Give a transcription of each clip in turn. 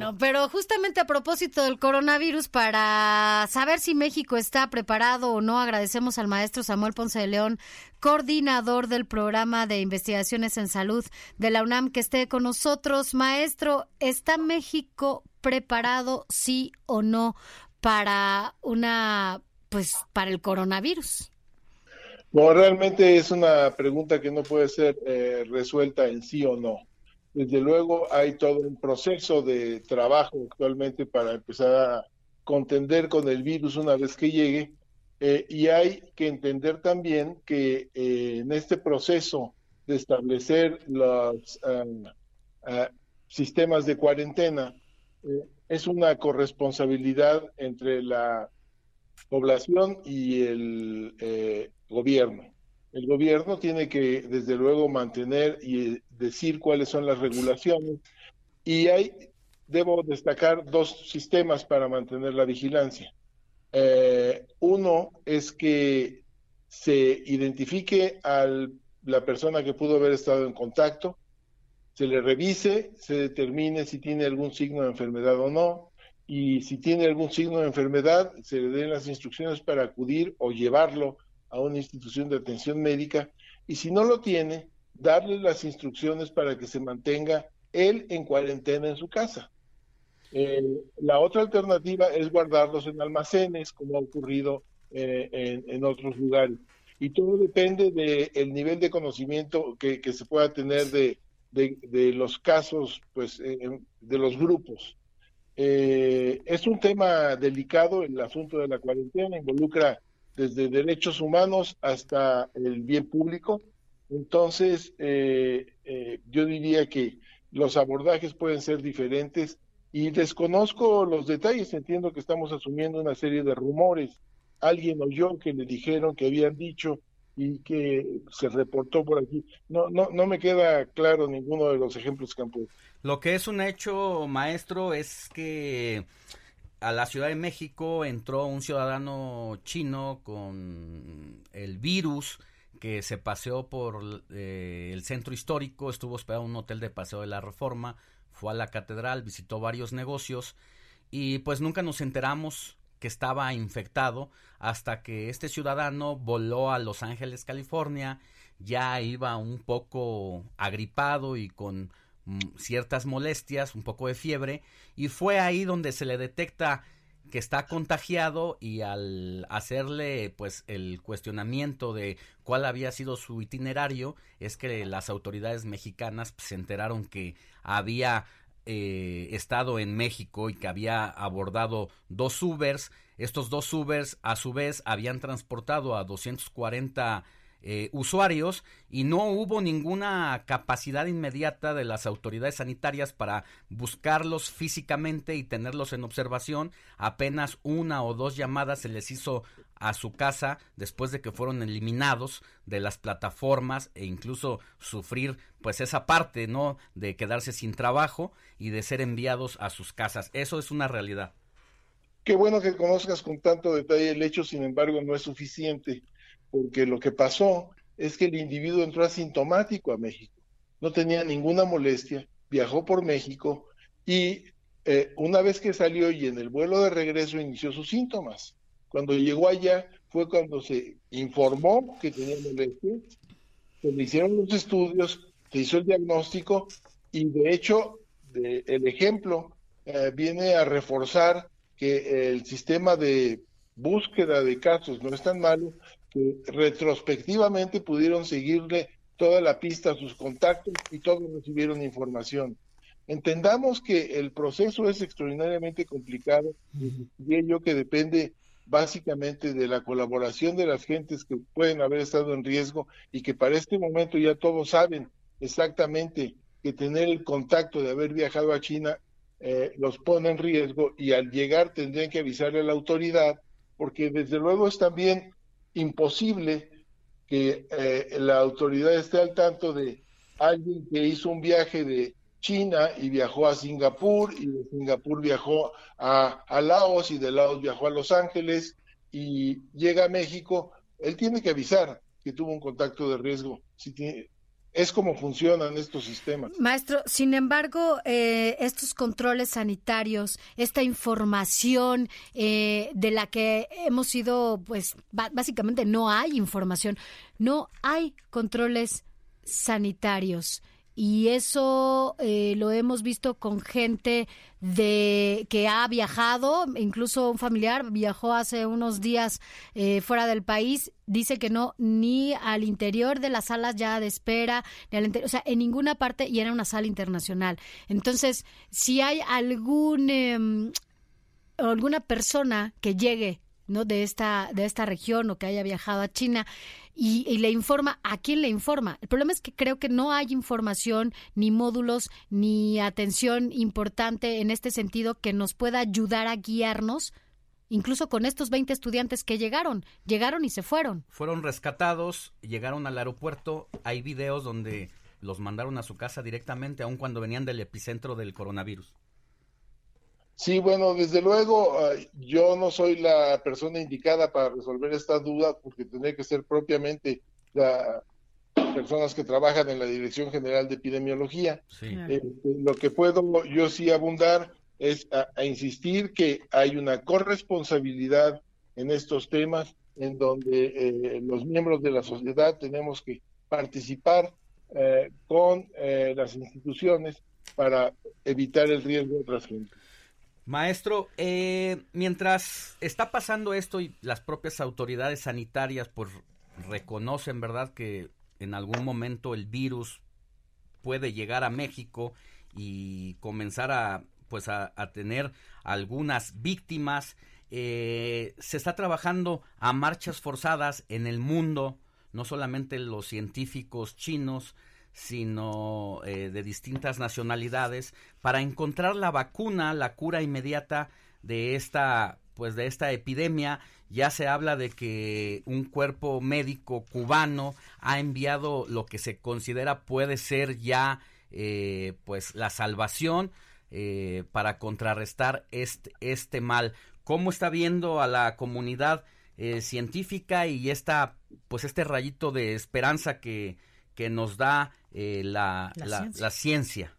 No, pero justamente a propósito del coronavirus, para saber si México está preparado o no, agradecemos al maestro Samuel Ponce de León, coordinador del programa de investigaciones en salud de la UNAM, que esté con nosotros. Maestro, ¿está México preparado, sí o no, para una, pues, para el coronavirus? Bueno, realmente es una pregunta que no puede ser eh, resuelta en sí o no. Desde luego hay todo un proceso de trabajo actualmente para empezar a contender con el virus una vez que llegue eh, y hay que entender también que eh, en este proceso de establecer los sistemas de cuarentena eh, es una corresponsabilidad entre la población y el gobierno. El gobierno tiene que, desde luego, mantener y decir cuáles son las regulaciones. Y hay, debo destacar dos sistemas para mantener la vigilancia. Eh, uno es que se identifique a la persona que pudo haber estado en contacto, se le revise, se determine si tiene algún signo de enfermedad o no, y si tiene algún signo de enfermedad, se le den las instrucciones para acudir o llevarlo a una institución de atención médica, y si no lo tiene, darle las instrucciones para que se mantenga él en cuarentena en su casa. Eh, la otra alternativa es guardarlos en almacenes, como ha ocurrido eh, en, otros lugares. Y todo depende del nivel de conocimiento que se pueda tener de, los casos, pues, eh, de los grupos. Es un tema delicado el asunto de la cuarentena, involucra desde derechos humanos hasta el bien público. Entonces, eh, yo diría que los abordajes pueden ser diferentes y desconozco los detalles, entiendo que estamos asumiendo una serie de rumores. Alguien oyó que le dijeron que habían dicho y que se reportó por aquí. No, no, no me queda claro ninguno de los ejemplos que han puesto. Lo que es un hecho, maestro, es que a la Ciudad de México entró un ciudadano chino con el virus que se paseó por eh, el centro histórico, estuvo hospedado en un hotel de paseo de la Reforma, fue a la catedral, visitó varios negocios y pues nunca nos enteramos que estaba infectado hasta que este ciudadano voló a Los Ángeles, California, ya iba un poco agripado y con mm, ciertas molestias, un poco de fiebre, y fue ahí donde se le detecta que está contagiado y al hacerle pues el cuestionamiento de cuál había sido su itinerario es que las autoridades mexicanas pues, se enteraron que había eh, estado en México y que había abordado dos Ubers. Estos dos Ubers a su vez habían transportado a 240 eh, usuarios y no hubo ninguna capacidad inmediata de las autoridades sanitarias para buscarlos físicamente y tenerlos en observación. Apenas una o dos llamadas se les hizo a su casa después de que fueron eliminados de las plataformas e incluso sufrir pues esa parte, ¿no? De quedarse sin trabajo y de ser enviados a sus casas. Eso es una realidad. Qué bueno que conozcas con tanto detalle el hecho, sin embargo, no es suficiente porque lo que pasó es que el individuo entró asintomático a México, no tenía ninguna molestia, viajó por México y eh, una vez que salió y en el vuelo de regreso inició sus síntomas. Cuando llegó allá fue cuando se informó que tenía molestia, se le hicieron los estudios, se hizo el diagnóstico y de hecho el ejemplo eh, viene a reforzar que el sistema de búsqueda de casos no es tan malo que retrospectivamente pudieron seguirle toda la pista a sus contactos y todos recibieron información. Entendamos que el proceso es extraordinariamente complicado y ello que depende básicamente de la colaboración de las gentes que pueden haber estado en riesgo y que para este momento ya todos saben exactamente que tener el contacto de haber viajado a China eh, los pone en riesgo y al llegar tendrían que avisarle a la autoridad, porque desde luego es también imposible que eh, la autoridad esté al tanto de alguien que hizo un viaje de China y viajó a Singapur y de Singapur viajó a, a Laos y de Laos viajó a Los Ángeles y llega a México, él tiene que avisar que tuvo un contacto de riesgo. Si tiene, es como funcionan estos sistemas. Maestro, sin embargo, eh, estos controles sanitarios, esta información eh, de la que hemos sido, pues básicamente no hay información, no hay controles sanitarios y eso eh, lo hemos visto con gente de que ha viajado, incluso un familiar viajó hace unos días eh, fuera del país, dice que no ni al interior de las salas ya de espera, ni al o sea, en ninguna parte y era una sala internacional. Entonces, si hay algún em, alguna persona que llegue ¿no? de esta de esta región o que haya viajado a China y, le informa a quién le informa. El problema es que creo que no hay información, ni módulos, ni atención importante en este sentido que nos pueda ayudar a guiarnos incluso con estos 20 estudiantes que llegaron, llegaron y se fueron. Fueron rescatados, llegaron al aeropuerto, hay videos donde los mandaron a su casa directamente, aun cuando venían del epicentro del coronavirus. Sí, bueno, desde luego yo no soy la persona indicada para resolver esta duda porque tendría que ser propiamente las personas que trabajan en la Dirección General de Epidemiología. Este, lo que puedo yo sí abundar es a, insistir que hay una corresponsabilidad en estos temas en donde eh, los miembros de la sociedad tenemos que participar eh, con eh, las instituciones para evitar el riesgo de otras gentes. Maestro, eh, mientras está pasando esto y las propias autoridades sanitarias pues reconocen, ¿verdad?, que en algún momento el virus puede llegar a México y comenzar a pues a, tener algunas víctimas. Eh, se está trabajando a marchas forzadas en el mundo, no solamente los científicos chinos, sino eh, de distintas nacionalidades, para encontrar la vacuna, la cura inmediata de esta pues de esta epidemia ya se habla de que un cuerpo médico cubano ha enviado lo que se considera puede ser ya eh, pues la salvación eh, para contrarrestar este, este mal. ¿Cómo está viendo a la comunidad científica y esta pues este rayito de esperanza que, que nos da eh, la, la, ciencia.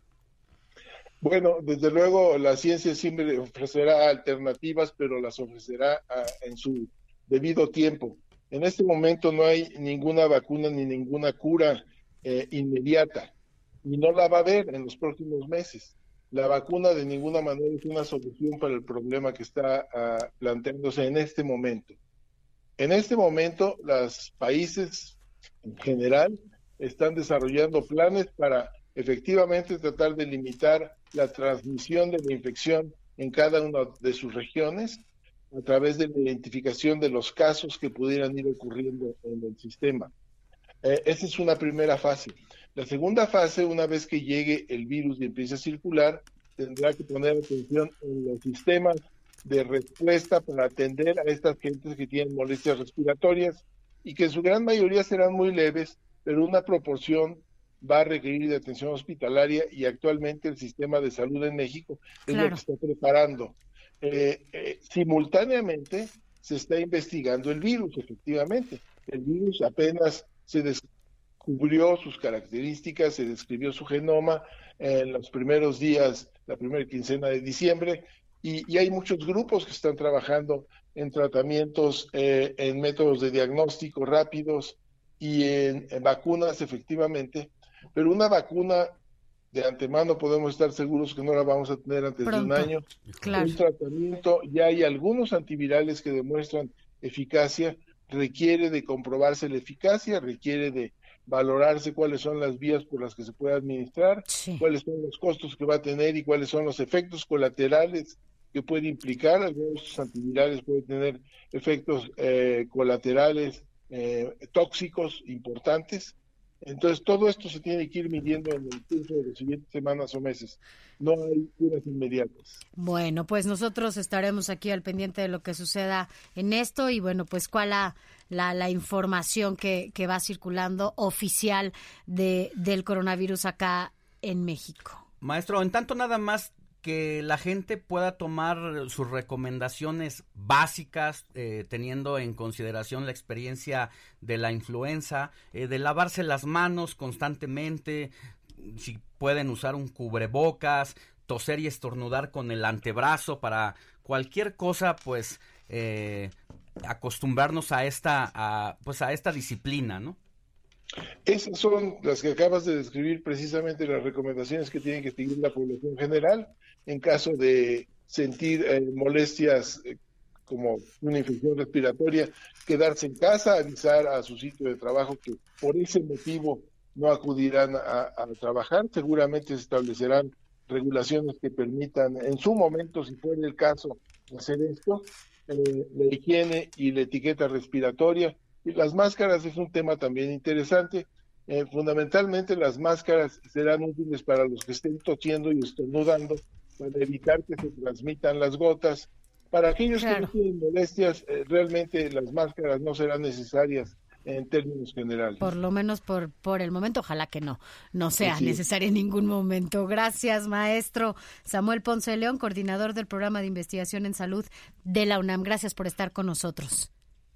Bueno, desde luego la ciencia siempre ofrecerá alternativas, pero las ofrecerá ah, en su debido tiempo. En este momento no hay ninguna vacuna ni ninguna cura eh, inmediata y no la va a haber en los próximos meses. La vacuna de ninguna manera es una solución para el problema que está ah, planteándose en este momento. En este momento, los países en general están desarrollando planes para efectivamente tratar de limitar la transmisión de la infección en cada una de sus regiones a través de la identificación de los casos que pudieran ir ocurriendo en el sistema. Eh, esa es una primera fase. La segunda fase, una vez que llegue el virus y empiece a circular, tendrá que poner atención en los sistemas de respuesta para atender a estas gentes que tienen molestias respiratorias y que en su gran mayoría serán muy leves pero una proporción va a requerir de atención hospitalaria y actualmente el sistema de salud en México es lo que está preparando. Eh, eh, simultáneamente se está investigando el virus, efectivamente. El virus apenas se descubrió sus características, se describió su genoma en los primeros días, la primera quincena de diciembre, y, hay muchos grupos que están trabajando en tratamientos, eh, en métodos de diagnóstico rápidos, y en, vacunas efectivamente, pero una vacuna de antemano podemos estar seguros que no la vamos a tener antes de un año. Un tratamiento, ya hay algunos antivirales que demuestran eficacia, requiere de comprobarse la eficacia, requiere de valorarse cuáles son las vías por las que se puede administrar, cuáles son los costos que va a tener y cuáles son los efectos colaterales que puede implicar. Algunos antivirales pueden tener efectos eh, colaterales eh, tóxicos importantes Entonces, todo esto se tiene que ir midiendo en el curso de las siguientes semanas o meses. No hay curas inmediatas. Bueno, pues nosotros estaremos aquí al pendiente de lo que suceda en esto y bueno, pues cuál la, la, la información que, que va circulando oficial de, del coronavirus acá en México. Maestro, en tanto nada más que la gente pueda tomar sus recomendaciones básicas, eh, teniendo en consideración la experiencia de la influenza, eh, de lavarse las manos constantemente, si pueden usar un cubrebocas, toser y estornudar con el antebrazo para cualquier cosa, pues eh, acostumbrarnos a esta, a, pues a esta disciplina, ¿no? Esas son las que acabas de describir precisamente las recomendaciones que tiene que seguir la población general en caso de sentir eh, molestias eh, como una infección respiratoria, quedarse en casa, avisar a su sitio de trabajo que por ese motivo no acudirán a, trabajar. Seguramente se establecerán regulaciones que permitan, en su momento, si fuera el caso, hacer esto. Eh, la higiene y la etiqueta respiratoria. Y las máscaras es un tema también interesante. fundamentalmente las máscaras serán útiles para los que estén tosiendo y estornudando para evitar que se transmitan las gotas. Para aquellos que no tienen molestias, eh, realmente las máscaras no serán necesarias en términos generales. Por lo menos por, por el momento, ojalá que no, no sea necesaria en ningún momento. Gracias, maestro Samuel Ponce León, coordinador del programa de investigación en salud de la UNAM. Gracias por estar con nosotros.